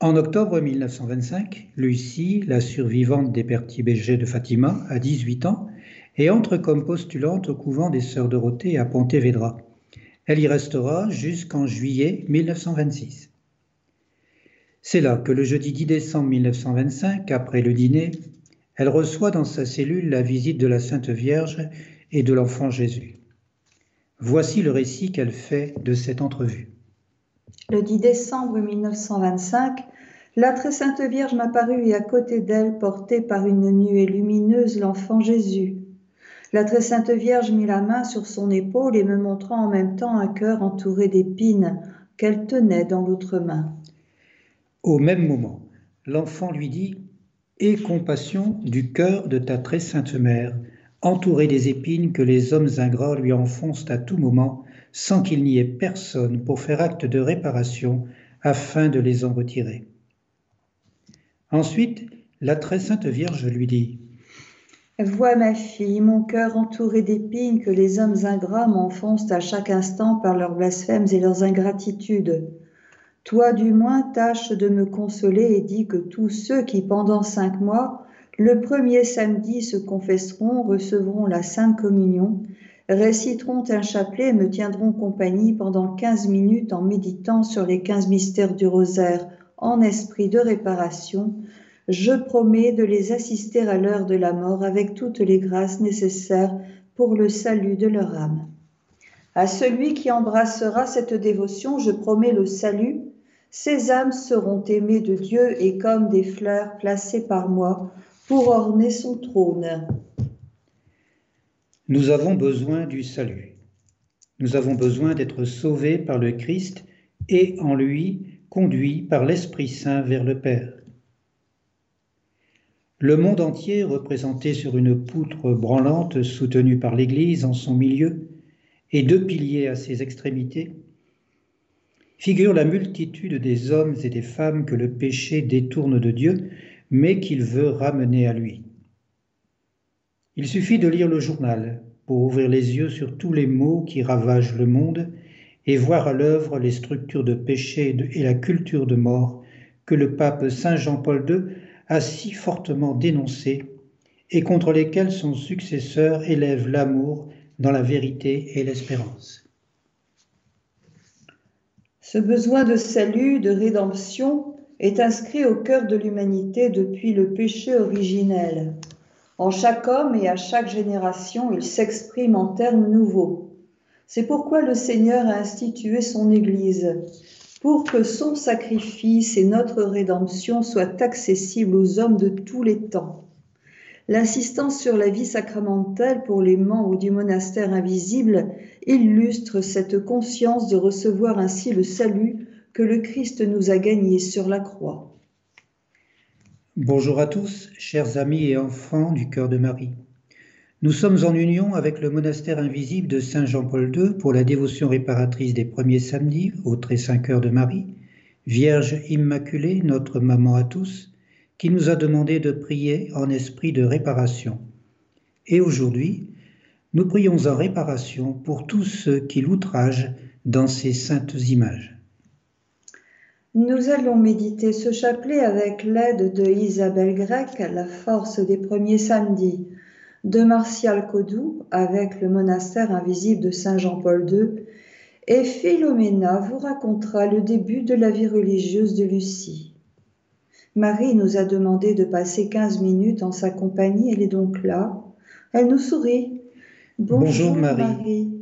En octobre 1925, Lucie, la survivante des Berthier de Fatima, a 18 ans et entre comme postulante au couvent des Sœurs Dorothée à Pontevedra. Elle y restera jusqu'en juillet 1926. C'est là que le jeudi 10 décembre 1925, après le dîner, elle reçoit dans sa cellule la visite de la Sainte Vierge et de l'enfant Jésus. Voici le récit qu'elle fait de cette entrevue. Le 10 décembre 1925, la très sainte Vierge m'apparut et à côté d'elle, portée par une nuée lumineuse, l'enfant Jésus. La très sainte Vierge mit la main sur son épaule et me montrant en même temps un cœur entouré d'épines qu'elle tenait dans l'autre main. Au même moment, l'enfant lui dit Aie compassion du cœur de ta très sainte mère, entourée des épines que les hommes ingrats lui enfoncent à tout moment sans qu'il n'y ait personne pour faire acte de réparation afin de les en retirer. Ensuite, la très sainte Vierge lui dit Vois ma fille, mon cœur entouré d'épines que les hommes ingrats m'enfoncent à chaque instant par leurs blasphèmes et leurs ingratitudes. Toi du moins tâche de me consoler et dis que tous ceux qui pendant cinq mois, le premier samedi se confesseront, recevront la Sainte Communion, réciteront un chapelet et me tiendront compagnie pendant quinze minutes en méditant sur les quinze mystères du rosaire en esprit de réparation, je promets de les assister à l'heure de la mort avec toutes les grâces nécessaires pour le salut de leur âme. À celui qui embrassera cette dévotion, je promets le salut. Ces âmes seront aimées de Dieu et comme des fleurs placées par moi pour orner son trône. Nous avons besoin du salut. Nous avons besoin d'être sauvés par le Christ et en lui conduits par l'Esprit Saint vers le Père. Le monde entier, représenté sur une poutre branlante soutenue par l'Église en son milieu et deux piliers à ses extrémités, figure la multitude des hommes et des femmes que le péché détourne de Dieu, mais qu'il veut ramener à lui. Il suffit de lire le journal pour ouvrir les yeux sur tous les maux qui ravagent le monde et voir à l'œuvre les structures de péché et la culture de mort que le pape Saint Jean-Paul II a si fortement dénoncées et contre lesquelles son successeur élève l'amour dans la vérité et l'espérance. Ce besoin de salut, de rédemption, est inscrit au cœur de l'humanité depuis le péché originel. En chaque homme et à chaque génération, il s'exprime en termes nouveaux. C'est pourquoi le Seigneur a institué son Église, pour que son sacrifice et notre rédemption soient accessibles aux hommes de tous les temps. L'insistance sur la vie sacramentelle pour les membres du monastère invisible illustre cette conscience de recevoir ainsi le salut que le Christ nous a gagné sur la croix. Bonjour à tous, chers amis et enfants du cœur de Marie. Nous sommes en union avec le monastère invisible de Saint Jean-Paul II pour la dévotion réparatrice des premiers samedis au très saint cœur de Marie, Vierge Immaculée, notre maman à tous, qui nous a demandé de prier en esprit de réparation. Et aujourd'hui, nous prions en réparation pour tous ceux qui l'outragent dans ces saintes images. Nous allons méditer ce chapelet avec l'aide de Isabelle Grec, la force des premiers samedis, de Martial Codou avec le monastère invisible de Saint Jean-Paul II, et Philomena vous racontera le début de la vie religieuse de Lucie. Marie nous a demandé de passer 15 minutes en sa compagnie, elle est donc là. Elle nous sourit. Bonjour, Marie. Marie,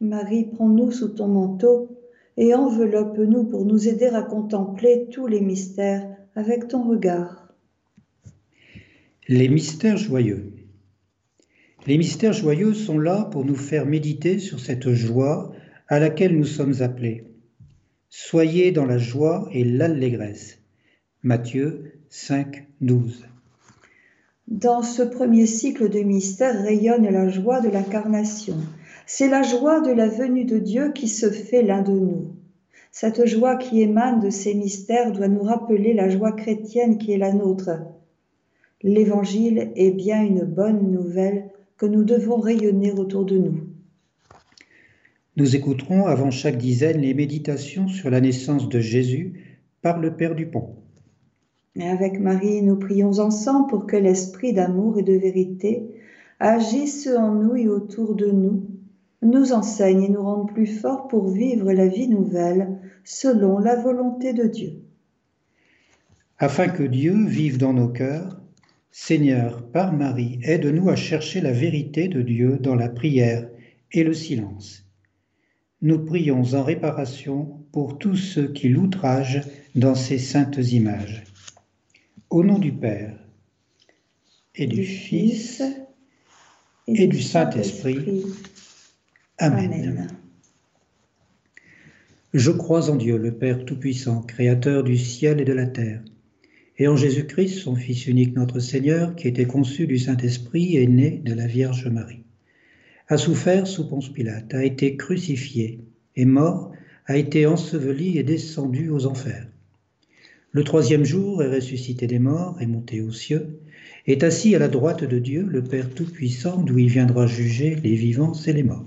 Marie prends-nous sous ton manteau et enveloppe-nous pour nous aider à contempler tous les mystères avec ton regard. Les mystères joyeux. Les mystères joyeux sont là pour nous faire méditer sur cette joie à laquelle nous sommes appelés. Soyez dans la joie et l'allégresse. Matthieu 5, 12. Dans ce premier cycle de mystères rayonne la joie de l'incarnation. C'est la joie de la venue de Dieu qui se fait l'un de nous. Cette joie qui émane de ces mystères doit nous rappeler la joie chrétienne qui est la nôtre. L'Évangile est bien une bonne nouvelle que nous devons rayonner autour de nous. Nous écouterons avant chaque dizaine les méditations sur la naissance de Jésus par le Père Dupont. Et avec Marie, nous prions ensemble pour que l'esprit d'amour et de vérité agisse en nous et autour de nous, nous enseigne et nous rende plus forts pour vivre la vie nouvelle selon la volonté de Dieu. Afin que Dieu vive dans nos cœurs, Seigneur, par Marie, aide-nous à chercher la vérité de Dieu dans la prière et le silence. Nous prions en réparation pour tous ceux qui l'outragent dans ces saintes images. Au nom du Père et du, Fils et, du Saint-Esprit. Amen. Je crois en Dieu, le Père Tout-Puissant, Créateur du ciel et de la terre, et en Jésus-Christ, son Fils unique, notre Seigneur, qui était conçu du Saint-Esprit et né de la Vierge Marie, a souffert sous Ponce Pilate, a été crucifié, est mort, a été enseveli et descendu aux enfers. Le troisième jour est ressuscité des morts, est monté aux cieux, est assis à la droite de Dieu, le Père Tout-Puissant, d'où il viendra juger les vivants et les morts.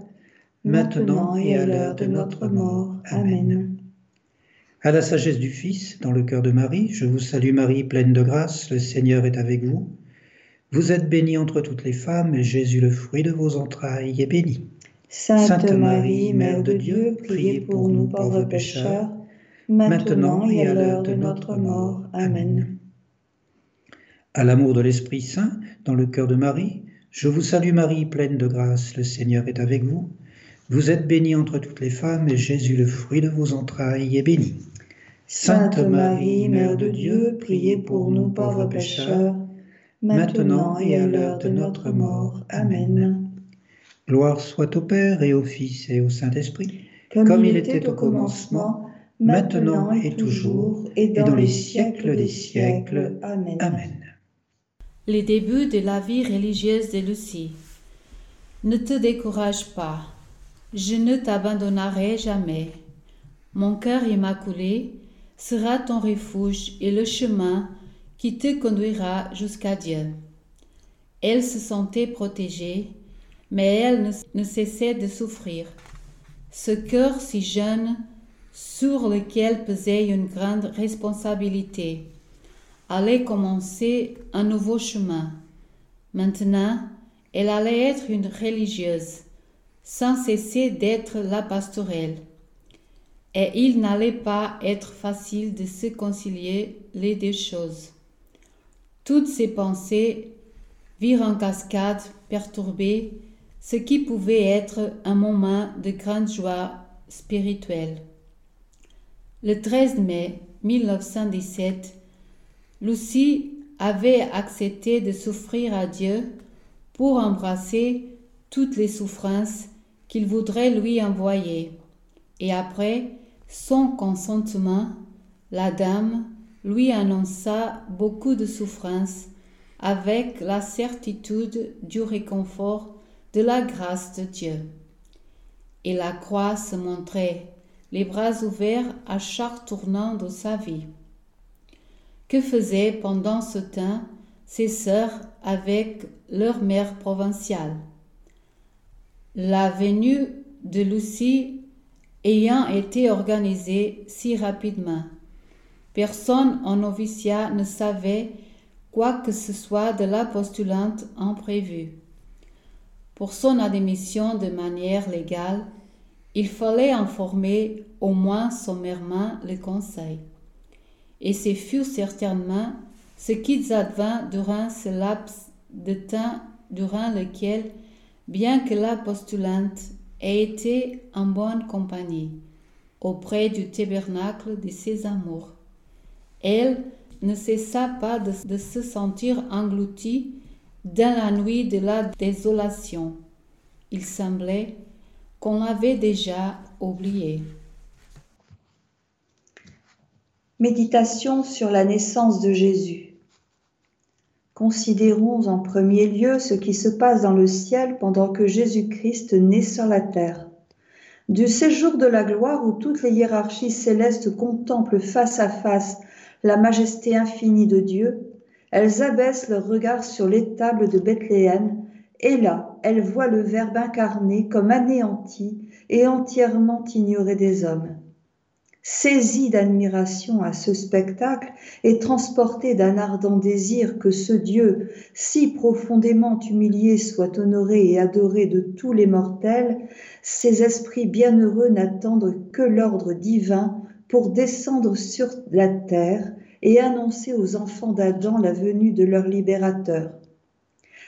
maintenant et à l'heure de notre mort. Amen. À la sagesse du Fils, dans le cœur de Marie, je vous salue Marie, pleine de grâce, le Seigneur est avec vous. Vous êtes bénie entre toutes les femmes, et Jésus, le fruit de vos entrailles, est béni. Sainte Marie, Mère de Dieu, priez pour nous pauvres pécheurs, maintenant et à l'heure de notre mort. Amen à l'amour de l'Esprit Saint, dans le cœur de Marie, je vous salue Marie, pleine de grâce, le Seigneur est avec vous. Vous êtes bénie entre toutes les femmes, et Jésus, le fruit de vos entrailles, est béni. Sainte Marie, Mère de Dieu, priez pour nous pauvres pécheurs, maintenant et à l'heure de notre mort. Amen. Gloire soit au Père et au Fils et au Saint-Esprit, comme, il était au commencement, maintenant et toujours, et dans, les siècles des siècles. Amen. Amen. Les débuts de la vie religieuse de Lucie. Ne te décourage pas, je ne t'abandonnerai jamais. Mon cœur immaculé sera ton refuge et le chemin qui te conduira jusqu'à Dieu. Elle se sentait protégée, mais elle ne, cessait de souffrir. Ce cœur si jeune, sur lequel pesait une grande responsabilité, allait commencer un nouveau chemin. Maintenant, elle allait être une religieuse, sans cesser d'être la pastorelle. Et il n'allait pas être facile de se concilier les deux choses. Toutes ses pensées virent en cascade perturber ce qui pouvait être un moment de grande joie spirituelle. Le 13 mai 1917, Lucie avait accepté de souffrir à Dieu pour embrasser toutes les souffrances qu'il voudrait lui envoyer. Et après, son consentement, la dame lui annonça beaucoup de souffrances avec la certitude du réconfort de la grâce de Dieu. Et la croix se montrait, les bras ouverts à chaque tournant de sa vie. Que faisaient pendant ce temps ses sœurs avec leur mère provinciale? La venue de Lucie ayant été organisée si rapidement, personne en noviciat ne savait quoi que ce soit de la postulante imprévue. Pour son admission de manière légale, il fallait informer au moins sommairement le conseil et ce fut certainement ce qui advint durant ce laps de temps durant lequel, bien que la postulante ait été en bonne compagnie auprès du tabernacle de ses amours, elle ne cessa pas de, de se sentir engloutie dans la nuit de la désolation. Il semblait qu'on l'avait déjà oublié. Méditation sur la naissance de Jésus. Considérons en premier lieu ce qui se passe dans le ciel pendant que Jésus-Christ naît sur la terre. Du séjour de la gloire où toutes les hiérarchies célestes contemplent face à face la majesté infinie de Dieu, elles abaissent leur regard sur l'étable de Bethléem, et là, elles voient le Verbe incarné comme anéanti et entièrement ignoré des hommes. Saisies d'admiration à ce spectacle et transportées d'un ardent désir que ce Dieu, si profondément humilié, soit honoré et adoré de tous les mortels, ces esprits bienheureux n'attendent que l'ordre divin pour descendre sur la terre et annoncer aux enfants d'Adam la venue de leur libérateur.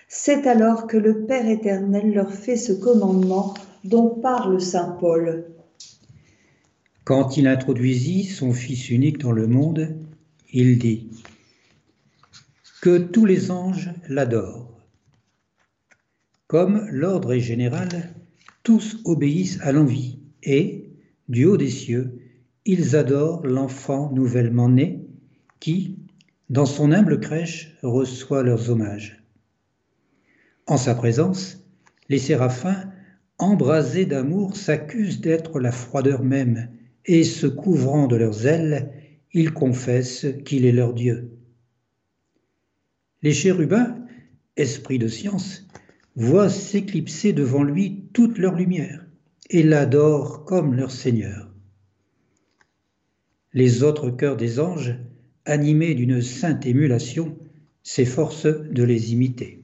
C'est alors que le Père éternel leur fait ce commandement dont parle Saint Paul. Quand il introduisit son Fils unique dans le monde, il dit Que tous les anges l'adorent. Comme l'ordre est général, tous obéissent à l'envie et, du haut des cieux, ils adorent l'enfant nouvellement né qui, dans son humble crèche, reçoit leurs hommages. En sa présence, les séraphins, embrasés d'amour, s'accusent d'être la froideur même, et se couvrant de leurs ailes, ils confessent qu'il est leur Dieu. Les chérubins, esprits de science, voient s'éclipser devant lui toute leur lumière et l'adorent comme leur Seigneur. Les autres cœurs des anges animés d'une sainte émulation, s'efforce de les imiter.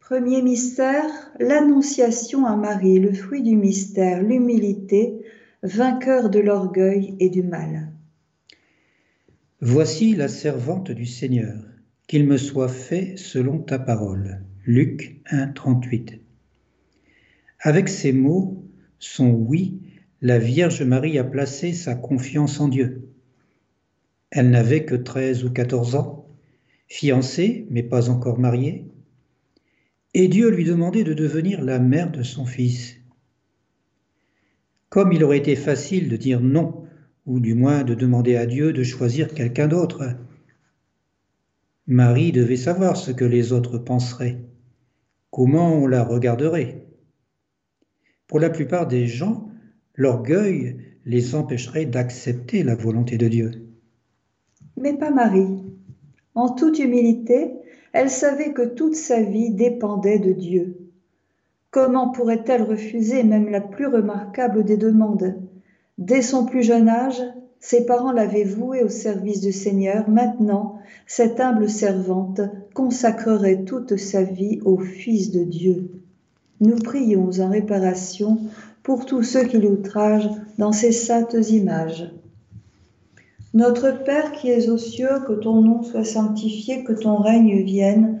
Premier mystère, l'Annonciation à Marie, le fruit du mystère, l'humilité, vainqueur de l'orgueil et du mal. Voici la servante du Seigneur, qu'il me soit fait selon ta parole. Luc 1, 38. Avec ces mots, son oui, la Vierge Marie a placé sa confiance en Dieu. Elle n'avait que 13 ou 14 ans, fiancée mais pas encore mariée, et Dieu lui demandait de devenir la mère de son fils. Comme il aurait été facile de dire non, ou du moins de demander à Dieu de choisir quelqu'un d'autre, Marie devait savoir ce que les autres penseraient, comment on la regarderait? Pour la plupart des gens, l'orgueil les empêcherait d'accepter la volonté de Dieu mais pas Marie. En toute humilité, elle savait que toute sa vie dépendait de Dieu. Comment pourrait-elle refuser même la plus remarquable des demandes? Dès son plus jeune âge, ses parents l'avaient vouée au service du Seigneur. Maintenant, cette humble servante consacrerait toute sa vie au Fils de Dieu. Nous prions en réparation pour tous ceux qui l'outragent dans ces saintes images. Notre Père qui es aux cieux, que ton nom soit sanctifié, que ton règne vienne,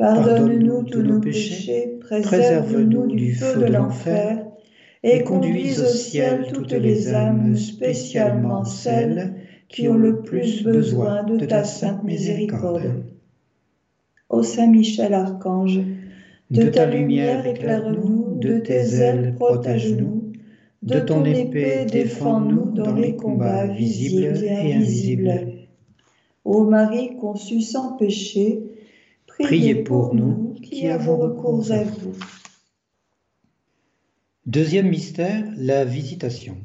pardonne-nous tous nos péchés, préserve-nous du feu de l'enfer, et conduis au ciel toutes les âmes, spécialement celles qui ont le plus besoin de ta sainte miséricorde. Ô Saint Michel Archange, de ta lumière éclaire-nous, de tes ailes protège-nous, de ton épée défends-nous dans les combats visibles et invisibles. Ô Marie conçue sans péché, priez pour nous qui avons recours à vous. Deuxième mystère, la visitation.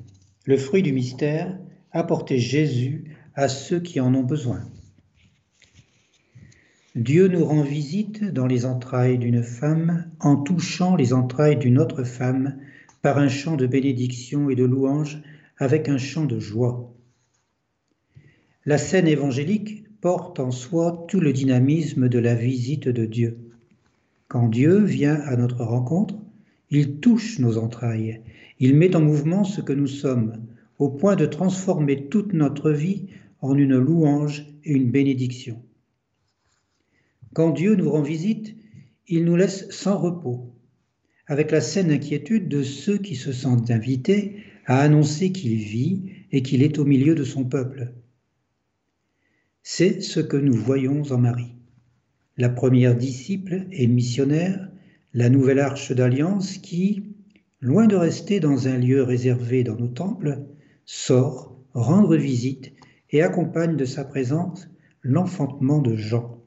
Le fruit du mystère, apporter Jésus à ceux qui en ont besoin. Dieu nous rend visite dans les entrailles d'une femme en touchant les entrailles d'une autre femme par un chant de bénédiction et de louange avec un chant de joie. La scène évangélique porte en soi tout le dynamisme de la visite de Dieu. Quand Dieu vient à notre rencontre, il touche nos entrailles, il met en mouvement ce que nous sommes, au point de transformer toute notre vie en une louange et une bénédiction. Quand Dieu nous rend visite, il nous laisse sans repos, avec la saine inquiétude de ceux qui se sentent invités à annoncer qu'il vit et qu'il est au milieu de son peuple. C'est ce que nous voyons en Marie, la première disciple et missionnaire, la nouvelle arche d'alliance qui, loin de rester dans un lieu réservé dans nos temples, sort rendre visite et accompagne de sa présence l'enfantement de Jean.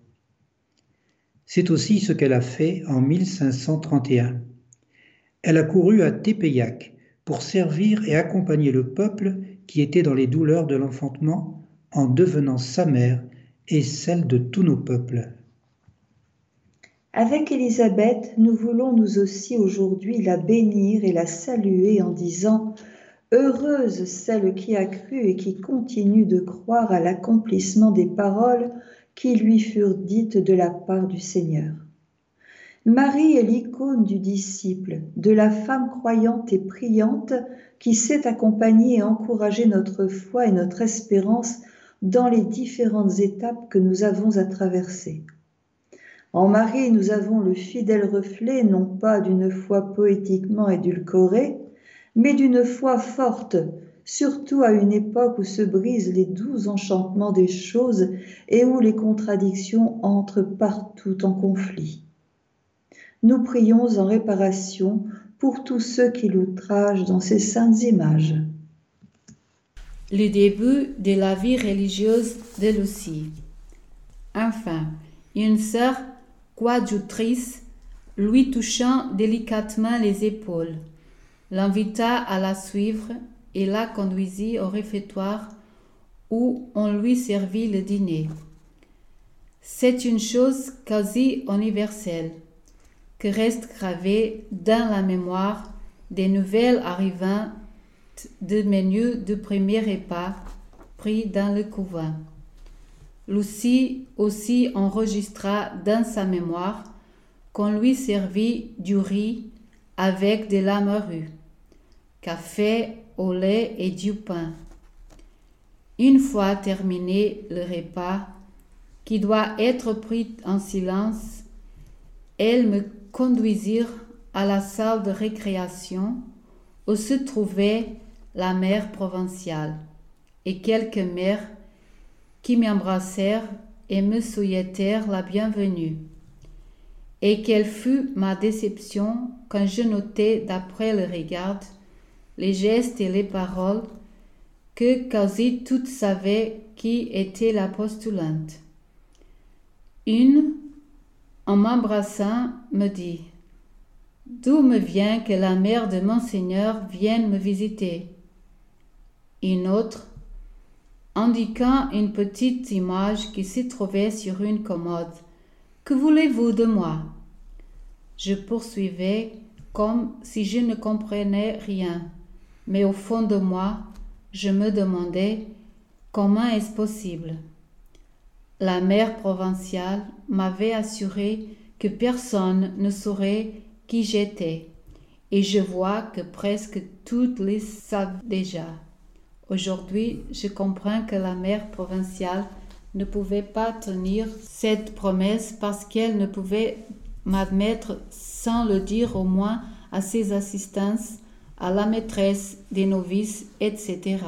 C'est aussi ce qu'elle a fait en 1531. Elle a couru à Tépéiac pour servir et accompagner le peuple qui était dans les douleurs de l'enfantement en devenant sa mère et celle de tous nos peuples. Avec Élisabeth, nous voulons nous aussi aujourd'hui la bénir et la saluer en disant Heureuse celle qui a cru et qui continue de croire à l'accomplissement des paroles qui lui furent dites de la part du Seigneur. Marie est l'icône du disciple, de la femme croyante et priante qui sait accompagner et encourager notre foi et notre espérance dans les différentes étapes que nous avons à traverser. En Marie, nous avons le fidèle reflet non pas d'une foi poétiquement édulcorée, mais d'une foi forte, surtout à une époque où se brisent les doux enchantements des choses et où les contradictions entrent partout en conflit. Nous prions en réparation pour tous ceux qui l'outragent dans ces saintes images. Le début de la vie religieuse de Lucie. Enfin, une sœur coadjutrice, lui touchant délicatement les épaules, l'invita à la suivre et la conduisit au réfectoire où on lui servit le dîner. C'est une chose quasi universelle que reste gravée dans la mémoire des nouvelles arrivantes de menus de premier repas pris dans le couvent. Lucie aussi enregistra dans sa mémoire qu'on lui servit du riz avec de la morue, café au lait et du pain. Une fois terminé le repas, qui doit être pris en silence, elles me conduisirent à la salle de récréation où se trouvait la mère provinciale et quelques mères qui m'embrassèrent et me souhaitèrent la bienvenue. Et quelle fut ma déception quand je notai d'après le regard, les gestes et les paroles que quasi toutes savaient qui était la postulante. Une, en m'embrassant, me dit D'où me vient que la mère de Monseigneur vienne me visiter? Une autre, indiquant une petite image qui s'y trouvait sur une commode. Que voulez-vous de moi? Je poursuivais comme si je ne comprenais rien, mais au fond de moi, je me demandais comment est-ce possible? La mère provinciale m'avait assuré que personne ne saurait qui j'étais, et je vois que presque toutes les savent déjà. Aujourd'hui, je comprends que la mère provinciale ne pouvait pas tenir cette promesse parce qu'elle ne pouvait m'admettre sans le dire au moins à ses assistances, à la maîtresse des novices, etc.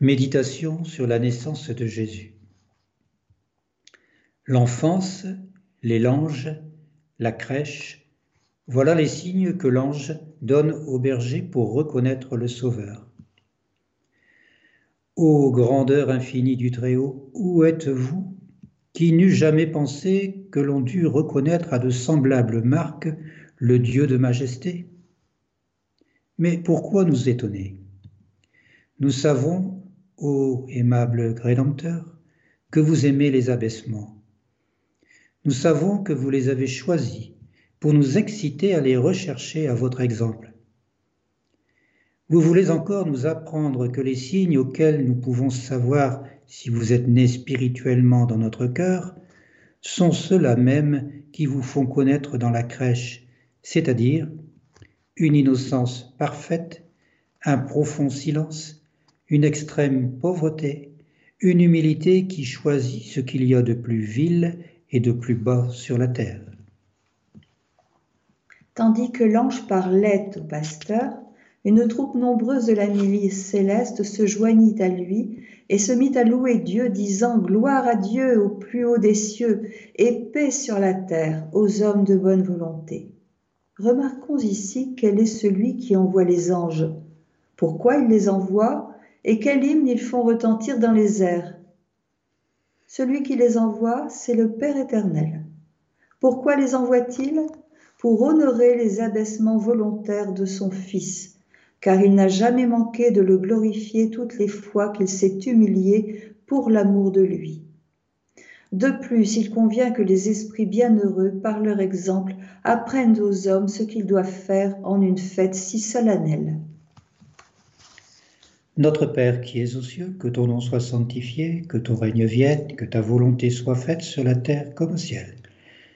Méditation sur la naissance de Jésus. L'enfance, les langes, la crèche, voilà les signes que l'ange donne au berger pour reconnaître le Sauveur. Ô grandeur infinie du Très-Haut, où êtes-vous qui n'eût jamais pensé que l'on dût reconnaître à de semblables marques le Dieu de majesté? Mais pourquoi nous étonner? Nous savons, ô aimable Rédempteur, que vous aimez les abaissements. Nous savons que vous les avez choisis pour nous exciter à les rechercher à votre exemple. Vous voulez encore nous apprendre que les signes auxquels nous pouvons savoir si vous êtes né spirituellement dans notre cœur sont ceux-là même qui vous font connaître dans la crèche, c'est-à-dire une innocence parfaite, un profond silence, une extrême pauvreté, une humilité qui choisit ce qu'il y a de plus vil et de plus bas sur la terre. Tandis que l'ange parlait au pasteur, une troupe nombreuse de la milice céleste se joignit à lui et se mit à louer Dieu, disant Gloire à Dieu au plus haut des cieux et paix sur la terre aux hommes de bonne volonté. Remarquons ici quel est celui qui envoie les anges, pourquoi il les envoie et quel hymne ils font retentir dans les airs? Celui qui les envoie, c'est le Père éternel. Pourquoi les envoie-t-il? Pour honorer les abaissements volontaires de son Fils, car il n'a jamais manqué de le glorifier toutes les fois qu'il s'est humilié pour l'amour de lui. De plus, il convient que les esprits bienheureux, par leur exemple, apprennent aux hommes ce qu'ils doivent faire en une fête si solennelle. Notre Père qui es aux cieux, que ton nom soit sanctifié, que ton règne vienne, que ta volonté soit faite sur la terre comme au ciel.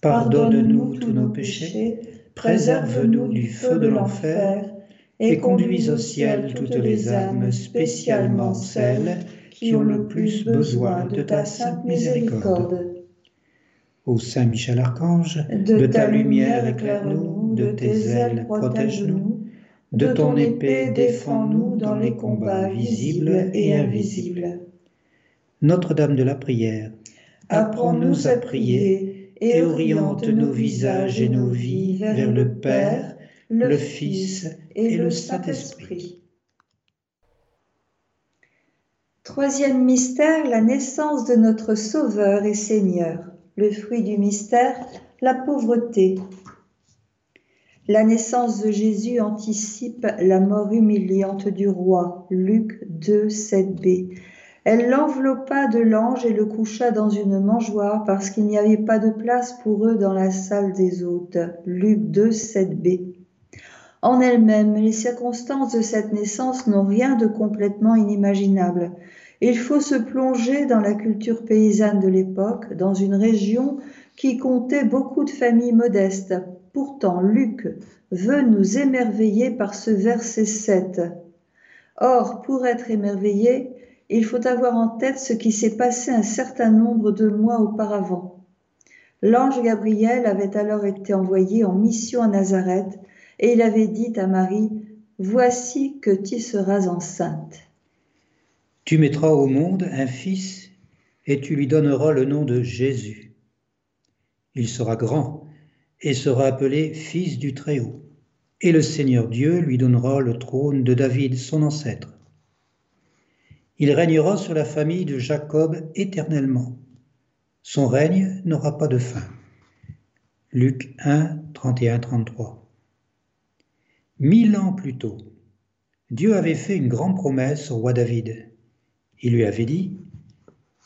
pardonne-nous tous nos péchés, préserve-nous du feu de l'enfer, et conduis au ciel toutes les âmes, spécialement celles qui ont le plus besoin de ta sainte miséricorde. Ô Saint Michel Archange, de, ta lumière éclaire-nous, de tes ailes protège-nous, de ton épée défends-nous dans les combats visibles et invisibles. Notre-Dame de la prière, apprends-nous à prier et oriente nos visages et nos vies vers le Père, le Fils et le Saint-Esprit. Troisième mystère, la naissance de notre Sauveur et Seigneur le fruit du mystère, la pauvreté. La naissance de Jésus anticipe la mort humiliante du roi. Luc 2, 7b. Elle l'enveloppa de l'ange et le coucha dans une mangeoire parce qu'il n'y avait pas de place pour eux dans la salle des hôtes. Luc 2, 7b. En elle-même, les circonstances de cette naissance n'ont rien de complètement inimaginable. Il faut se plonger dans la culture paysanne de l'époque, dans une région qui comptait beaucoup de familles modestes. Pourtant, Luc veut nous émerveiller par ce verset 7. Or, pour être émerveillé, il faut avoir en tête ce qui s'est passé un certain nombre de mois auparavant. L'ange Gabriel avait alors été envoyé en mission à Nazareth et il avait dit à Marie, Voici que tu seras enceinte. Tu mettras au monde un fils et tu lui donneras le nom de Jésus. Il sera grand et sera appelé fils du Très-Haut. Et le Seigneur Dieu lui donnera le trône de David, son ancêtre. Il régnera sur la famille de Jacob éternellement. Son règne n'aura pas de fin. Luc 1, 31-33. Mille ans plus tôt, Dieu avait fait une grande promesse au roi David. Il lui avait dit,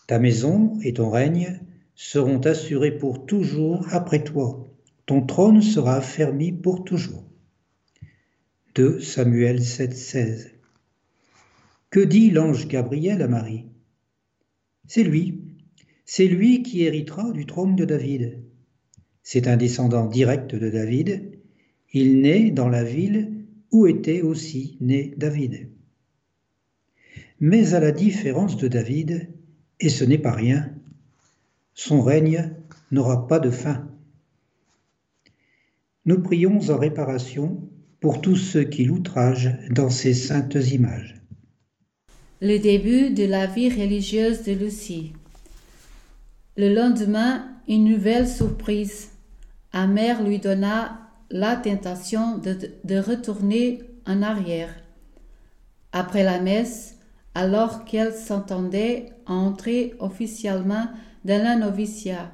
Ta maison et ton règne seront assurés pour toujours après toi. Ton trône sera affermi pour toujours. 2 Samuel 7, 16. Que dit l'ange Gabriel à Marie? C'est lui, c'est lui qui héritera du trône de David. C'est un descendant direct de David. Il naît dans la ville où était aussi né David. Mais à la différence de David, et ce n'est pas rien, son règne n'aura pas de fin. Nous prions en réparation pour tous ceux qui l'outragent dans ces saintes images. Le début de la vie religieuse de Lucie. Le lendemain, une nouvelle surprise. Amère lui donna la tentation de, retourner en arrière. Après la messe, alors qu'elle s'entendait à entrer officiellement dans la noviciat,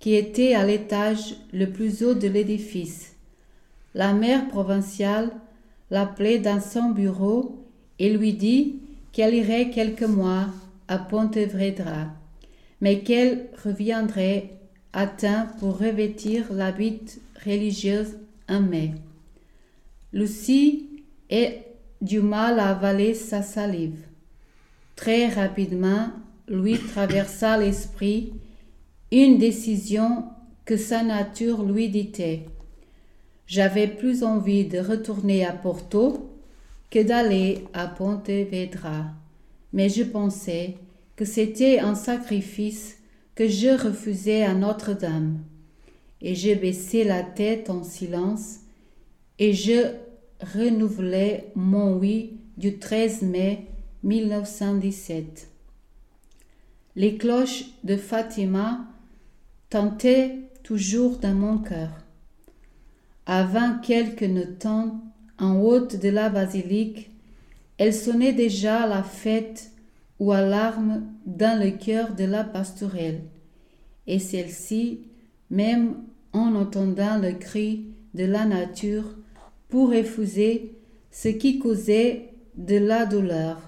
qui était à l'étage le plus haut de l'édifice. La mère provinciale l'appelait dans son bureau et lui dit qu'elle irait quelques mois à Pontevedra, mais qu'elle reviendrait à temps pour revêtir l'habit religieuse en mai. Lucie est du mal à avaler sa salive. Très rapidement, lui traversa l'esprit une décision que sa nature lui dictait. J'avais plus envie de retourner à Porto que d'aller à Pontevedra, mais je pensais que c'était un sacrifice que je refusais à Notre-Dame. Et je baissai la tête en silence et je renouvelai mon oui du 13 mai 1917. Les cloches de Fatima tentaient toujours dans mon cœur. Avant quelques notants en haut de la basilique, elles sonnaient déjà la fête ou alarme dans le cœur de la pastorelle, et celle-ci, même en entendant le cri de la nature, pour refuser ce qui causait de la douleur,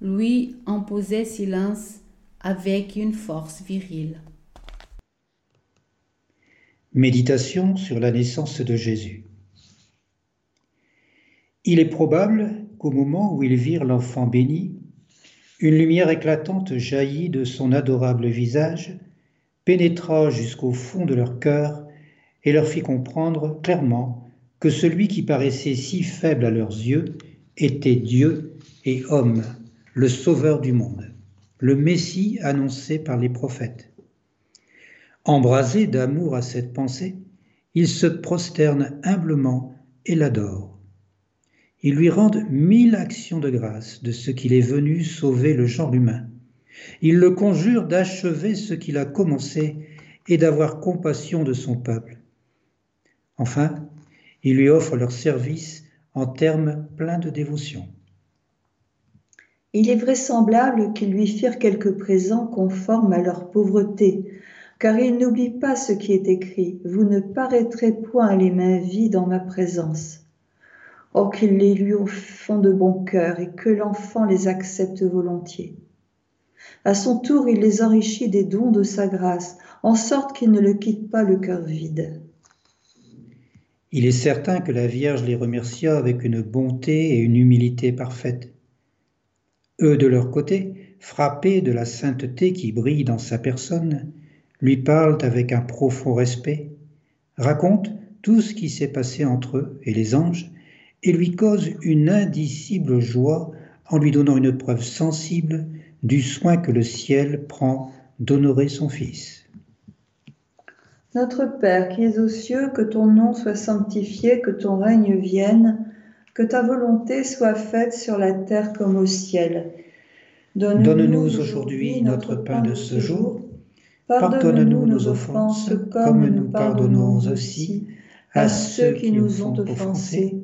lui imposait silence avec une force virile. Méditation sur la naissance de Jésus. Il est probable qu'au moment où ils virent l'enfant béni, une lumière éclatante jaillit de son adorable visage, pénétra jusqu'au fond de leur cœur et leur fit comprendre clairement que celui qui paraissait si faible à leurs yeux était Dieu et homme, le Sauveur du monde, le Messie annoncé par les prophètes. Embrasés d'amour à cette pensée, ils se prosternent humblement et l'adorent. Ils lui rendent mille actions de grâce de ce qu'il est venu sauver le genre humain. Ils le conjurent d'achever ce qu'il a commencé et d'avoir compassion de son peuple. Enfin, ils lui offrent leur service en termes pleins de dévotion. Il est vraisemblable qu'ils lui firent quelques présents conformes à leur pauvreté, car ils n'oublient pas ce qui est écrit, Vous ne paraîtrez point les mains vides en ma présence. Or qu'ils les lui font de bon cœur et que l'enfant les accepte volontiers. À son tour, il les enrichit des dons de sa grâce, en sorte qu'ils ne le quittent pas le cœur vide. Il est certain que la Vierge les remercia avec une bonté et une humilité parfaite. Eux, de leur côté, frappés de la sainteté qui brille dans sa personne, lui parlent avec un profond respect, racontent tout ce qui s'est passé entre eux et les anges, et lui causent une indicible joie en lui donnant une preuve sensible du soin que le ciel prend d'honorer son Fils. Notre Père qui es aux cieux, que ton nom soit sanctifié, que ton règne vienne, que ta volonté soit faite sur la terre comme au ciel. Donne-nous aujourd'hui notre pain de ce jour. Pardonne-nous nos offenses comme nous pardonnons aussi à ceux qui nous ont offensés.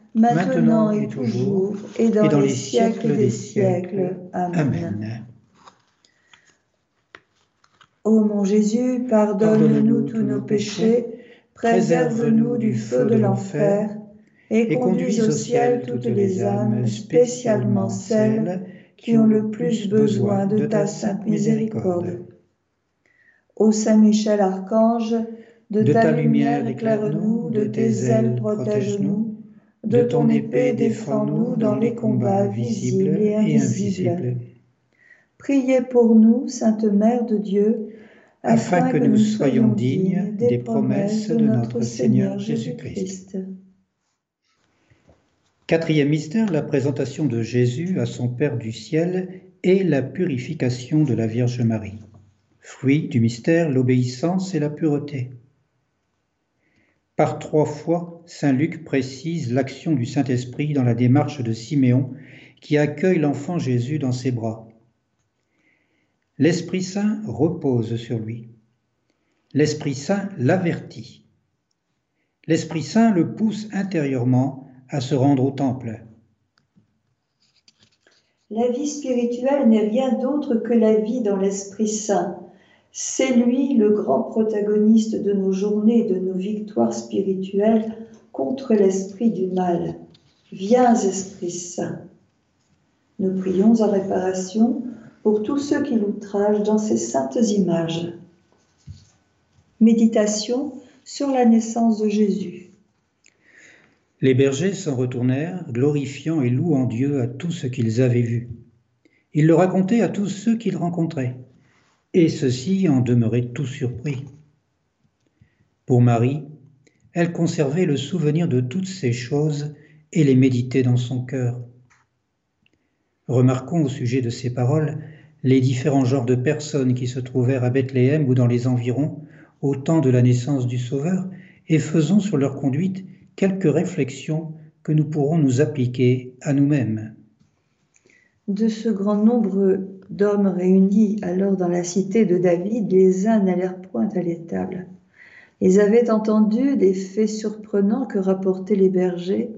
maintenant et toujours, et dans, les siècles des siècles. Amen. Ô mon Jésus, pardonne-nous tous nos péchés, préserve-nous du feu de l'enfer, et conduis au ciel toutes les âmes, spécialement celles qui ont le plus besoin de ta sainte miséricorde. Ô Saint Michel Archange, de, ta, lumière éclaire-nous, de tes ailes protège-nous, de ton épée défends-nous dans les combats visibles et invisibles. Priez pour nous, Sainte Mère de Dieu, afin que nous soyons dignes des promesses de notre Seigneur Jésus-Christ. Quatrième mystère, la présentation de Jésus à son Père du ciel et la purification de la Vierge Marie. Fruit du mystère, l'obéissance et la pureté. Trois fois, Saint Luc précise l'action du Saint-Esprit dans la démarche de Siméon qui accueille l'enfant Jésus dans ses bras. L'Esprit Saint repose sur lui. L'Esprit Saint l'avertit. L'Esprit Saint le pousse intérieurement à se rendre au temple. La vie spirituelle n'est rien d'autre que la vie dans l'Esprit Saint. C'est lui le grand protagoniste de nos journées et de nos victoires spirituelles contre l'esprit du mal. Viens, Esprit Saint. Nous prions en réparation pour tous ceux qui l'outragent dans ces saintes images. Méditation sur la naissance de Jésus. Les bergers s'en retournèrent, glorifiant et louant Dieu à tout ce qu'ils avaient vu. Ils le racontaient à tous ceux qu'ils rencontraient, et ceux-ci en demeuraient tout surpris. Pour Marie, elle conservait le souvenir de toutes ces choses et les méditait dans son cœur. Remarquons au sujet de ces paroles les différents genres de personnes qui se trouvèrent à Bethléem ou dans les environs au temps de la naissance du Sauveur et faisons sur leur conduite quelques réflexions que nous pourrons nous appliquer à nous-mêmes. De ce grand nombre d'hommes réunis alors dans la cité de David, les uns n'allèrent point à l'étable. Ils avaient entendu des faits surprenants que rapportaient les bergers,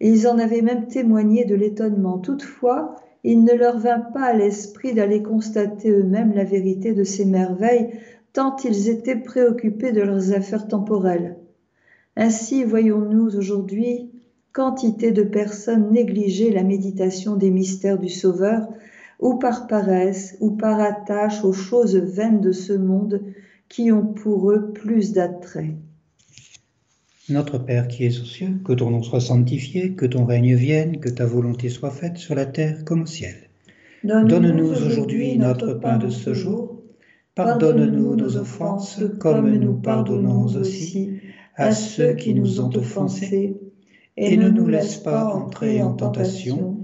et ils en avaient même témoigné de l'étonnement. Toutefois, il ne leur vint pas à l'esprit d'aller constater eux-mêmes la vérité de ces merveilles, tant ils étaient préoccupés de leurs affaires temporelles. Ainsi voyons-nous aujourd'hui quantité de personnes négliger la méditation des mystères du Sauveur, ou par paresse, ou par attache aux choses vaines de ce monde, qui ont pour eux plus d'attrait. Notre Père qui es aux cieux, que ton nom soit sanctifié, que ton règne vienne, que ta volonté soit faite sur la terre comme au ciel. Donne-nous aujourd'hui notre pain de ce jour. Pardonne-nous nos offenses comme nous pardonnons aussi à ceux qui nous ont offensés. Et ne nous laisse pas entrer en tentation,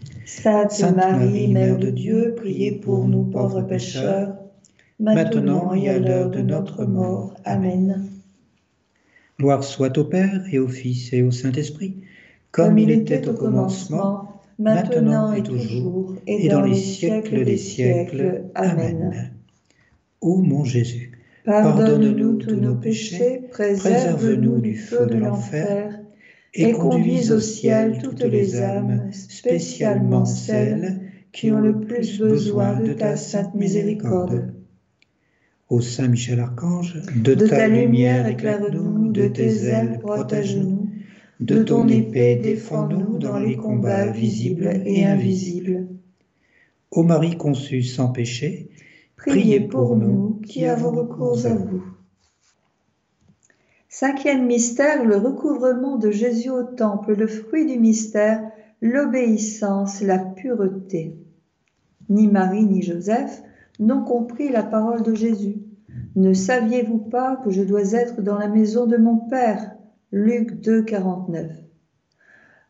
Sainte, Marie, Mère de Dieu, priez pour nous pauvres pécheurs, maintenant et à l'heure de notre mort. Amen. Gloire soit au Père et au Fils et au Saint-Esprit, comme, il était au commencement maintenant et toujours, et dans les siècles des siècles. Amen. Ô mon Jésus, pardonne-nous tous nos péchés, préserve-nous du feu de l'enfer, et conduis au ciel toutes les âmes, spécialement celles qui ont le plus besoin de ta sainte miséricorde. Ô Saint Michel Archange, de, ta lumière éclaire-nous, de tes ailes protège-nous De ton épée, défends-nous dans les combats visibles et invisibles. Ô Marie conçue sans péché, priez pour nous qui avons recours à vous. Cinquième mystère, le recouvrement de Jésus au temple, le fruit du mystère, l'obéissance, la pureté. Ni Marie ni Joseph n'ont compris la parole de Jésus. Ne saviez-vous pas que je dois être dans la maison de mon Père? Luc 2, 49.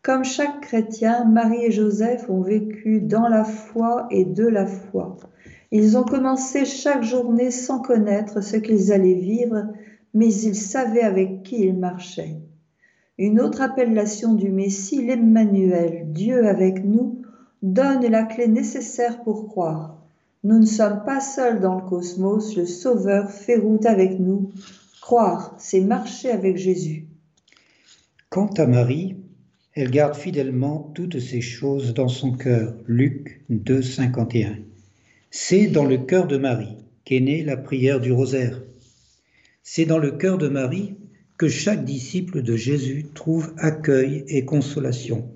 Comme chaque chrétien, Marie et Joseph ont vécu dans la foi et de la foi. Ils ont commencé chaque journée sans connaître ce qu'ils allaient vivre, mais ils savaient avec qui ils marchaient. Une autre appellation du Messie, l'Emmanuel, Dieu avec nous, donne la clé nécessaire pour croire. Nous ne sommes pas seuls dans le cosmos, le Sauveur fait route avec nous. Croire, c'est marcher avec Jésus. Quant à Marie, elle garde fidèlement toutes ces choses dans son cœur. Luc 2, 51. C'est dans le cœur de Marie qu'est née la prière du rosaire. C'est dans le cœur de Marie que chaque disciple de Jésus trouve accueil et consolation.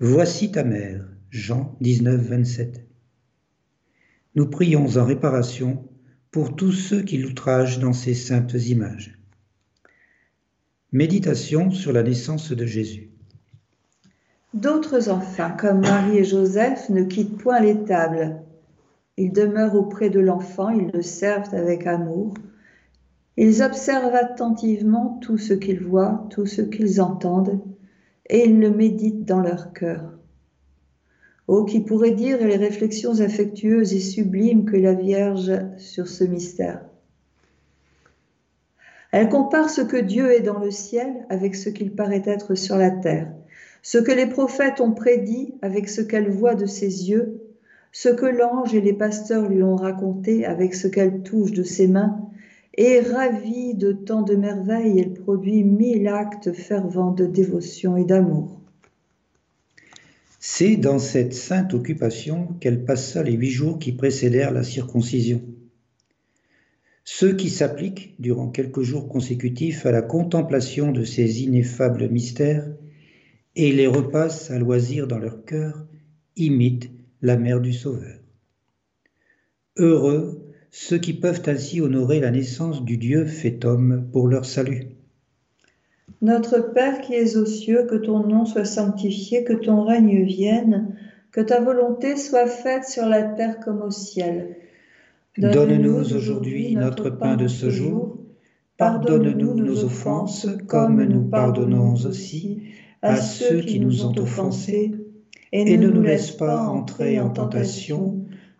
Voici ta mère, Jean 19, 27 nous prions en réparation pour tous ceux qui l'outragent dans ces saintes images. Méditation sur la naissance de Jésus. D'autres enfants, comme Marie et Joseph, ne quittent point les tables. Ils demeurent auprès de l'enfant, ils le servent avec amour. Ils observent attentivement tout ce qu'ils voient, tout ce qu'ils entendent, et ils le méditent dans leur cœur. Oh, qui pourrait dire les réflexions affectueuses et sublimes que la Vierge sur ce mystère. Elle compare ce que Dieu est dans le ciel avec ce qu'il paraît être sur la terre, ce que les prophètes ont prédit avec ce qu'elle voit de ses yeux, ce que l'ange et les pasteurs lui ont raconté avec ce qu'elle touche de ses mains, et ravie de tant de merveilles, elle produit mille actes fervents de dévotion et d'amour. C'est dans cette sainte occupation qu'elle passa les huit jours qui précédèrent la circoncision. Ceux qui s'appliquent durant quelques jours consécutifs à la contemplation de ces ineffables mystères et les repassent à loisir dans leur cœur imitent la mère du Sauveur. Heureux ceux qui peuvent ainsi honorer la naissance du Dieu fait homme pour leur salut. Notre Père qui es aux cieux, que ton nom soit sanctifié, que ton règne vienne, que ta volonté soit faite sur la terre comme au ciel. Donne-nous aujourd'hui notre pain de ce jour. Pardonne-nous nos offenses comme nous pardonnons aussi à ceux qui nous ont offensés. Et ne nous laisse pas entrer en tentation,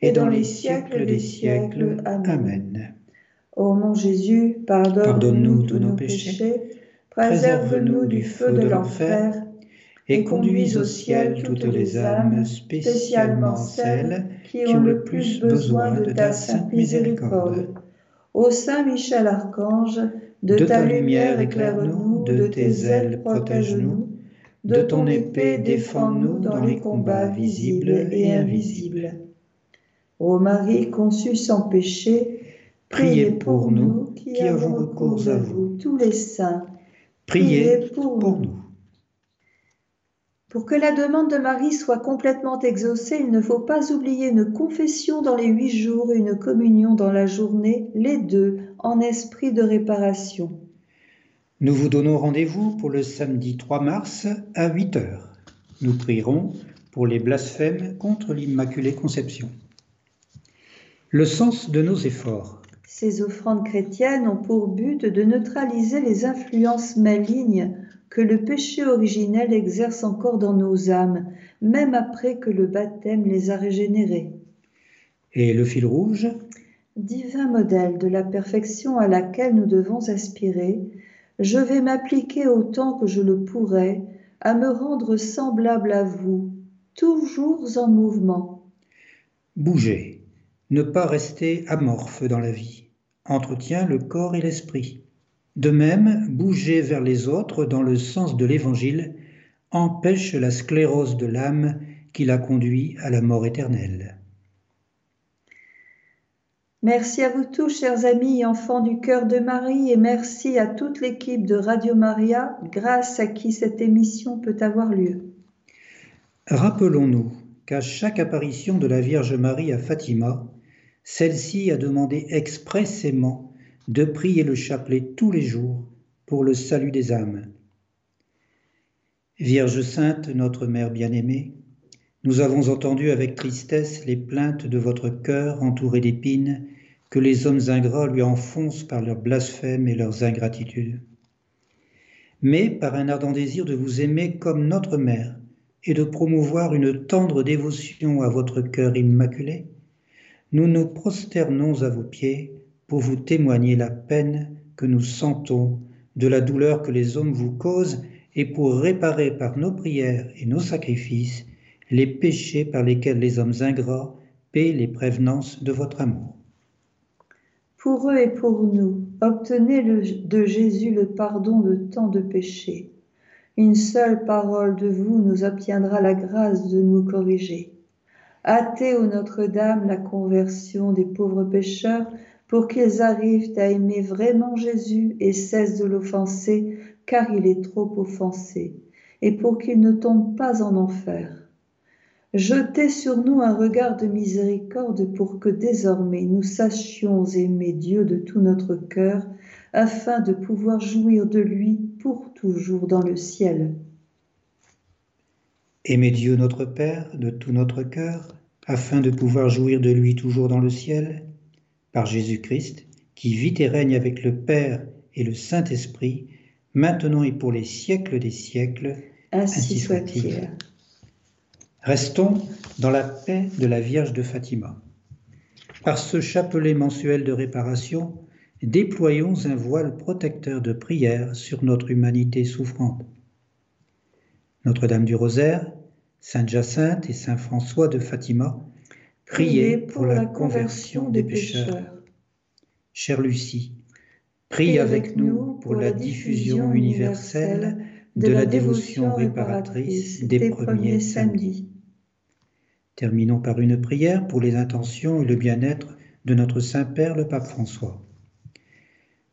et dans les siècles des siècles. Amen. Ô mon Jésus, pardonne-nous tous nos péchés, préserve-nous du feu de l'enfer et conduis au ciel toutes les âmes, spécialement celles qui ont le plus besoin de ta sainte miséricorde. Ô Saint Michel Archange, de, ta lumière éclaire-nous, de tes ailes protège-nous, de ton épée défends-nous dans les combats visibles et invisibles. Ô Marie conçue sans péché, priez pour nous qui avons recours à vous, tous les saints. Priez pour nous. Pour que la demande de Marie soit complètement exaucée, il ne faut pas oublier une confession dans les huit jours et une communion dans la journée, les deux en esprit de réparation. Nous vous donnons rendez-vous pour le samedi 3 mars à 8 heures. Nous prierons pour les blasphèmes contre l'Immaculée Conception. Le sens de nos efforts. Ces offrandes chrétiennes ont pour but de neutraliser les influences malignes que le péché originel exerce encore dans nos âmes, même après que le baptême les a régénérées. Et le fil rouge? Divin modèle de la perfection à laquelle nous devons aspirer, je vais m'appliquer autant que je le pourrai à me rendre semblable à vous, toujours en mouvement. Bouger, ne pas rester amorphe dans la vie, entretient le corps et l'esprit. De même, bouger vers les autres dans le sens de l'Évangile empêche la sclérose de l'âme qui la conduit à la mort éternelle. Merci à vous tous, chers amis et enfants du cœur de Marie, et merci à toute l'équipe de Radio Maria, grâce à qui cette émission peut avoir lieu. Rappelons-nous qu'à chaque apparition de la Vierge Marie à Fatima, celle-ci a demandé expressément de prier le chapelet tous les jours pour le salut des âmes. Vierge sainte, notre Mère bien-aimée, nous avons entendu avec tristesse les plaintes de votre cœur entouré d'épines que les hommes ingrats lui enfoncent par leurs blasphèmes et leurs ingratitudes. Mais par un ardent désir de vous aimer comme notre Mère et de promouvoir une tendre dévotion à votre cœur immaculé, nous nous prosternons à vos pieds pour vous témoigner la peine que nous sentons de la douleur que les hommes vous causent et pour réparer par nos prières et nos sacrifices les péchés par lesquels les hommes ingrats paient les prévenances de votre amour. Pour eux et pour nous, obtenez de Jésus le pardon de tant de péchés. Une seule parole de vous nous obtiendra la grâce de nous corriger. Hâtez, ô Notre-Dame, la conversion des pauvres pécheurs pour qu'ils arrivent à aimer vraiment Jésus et cessent de l'offenser, car il est trop offensé, et pour qu'ils ne tombent pas en enfer. Jetez sur nous un regard de miséricorde pour que désormais nous sachions aimer Dieu de tout notre cœur, afin de pouvoir jouir de lui pour toujours dans le ciel. Aimez Dieu notre Père de tout notre cœur, afin de pouvoir jouir de lui toujours dans le ciel par Jésus-Christ, qui vit et règne avec le Père et le Saint-Esprit, maintenant et pour les siècles des siècles. Ainsi soit-il. Restons dans la paix de la Vierge de Fatima. Par ce chapelet mensuel de réparation, déployons un voile protecteur de prière sur notre humanité souffrante. Notre-Dame du Rosaire, Sainte Jacinthe et Saint François de Fatima, priez pour la conversion des pécheurs. Chère Lucie, prie avec nous pour la diffusion universelle de la dévotion réparatrice des premiers samedis. Terminons par une prière pour les intentions et le bien-être de notre Saint-Père le Pape François.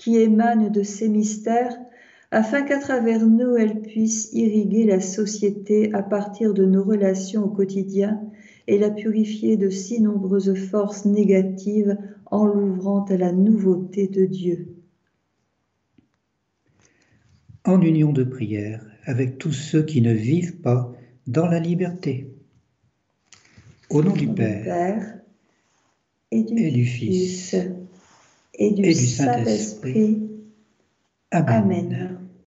qui émane de ces mystères, afin qu'à travers nous, elle puisse irriguer la société à partir de nos relations au quotidien et la purifier de si nombreuses forces négatives en l'ouvrant à la nouveauté de Dieu en union de prière avec tous ceux qui ne vivent pas dans la liberté. Au nom du Père, et, du Fils et du, Saint-Esprit. Amen.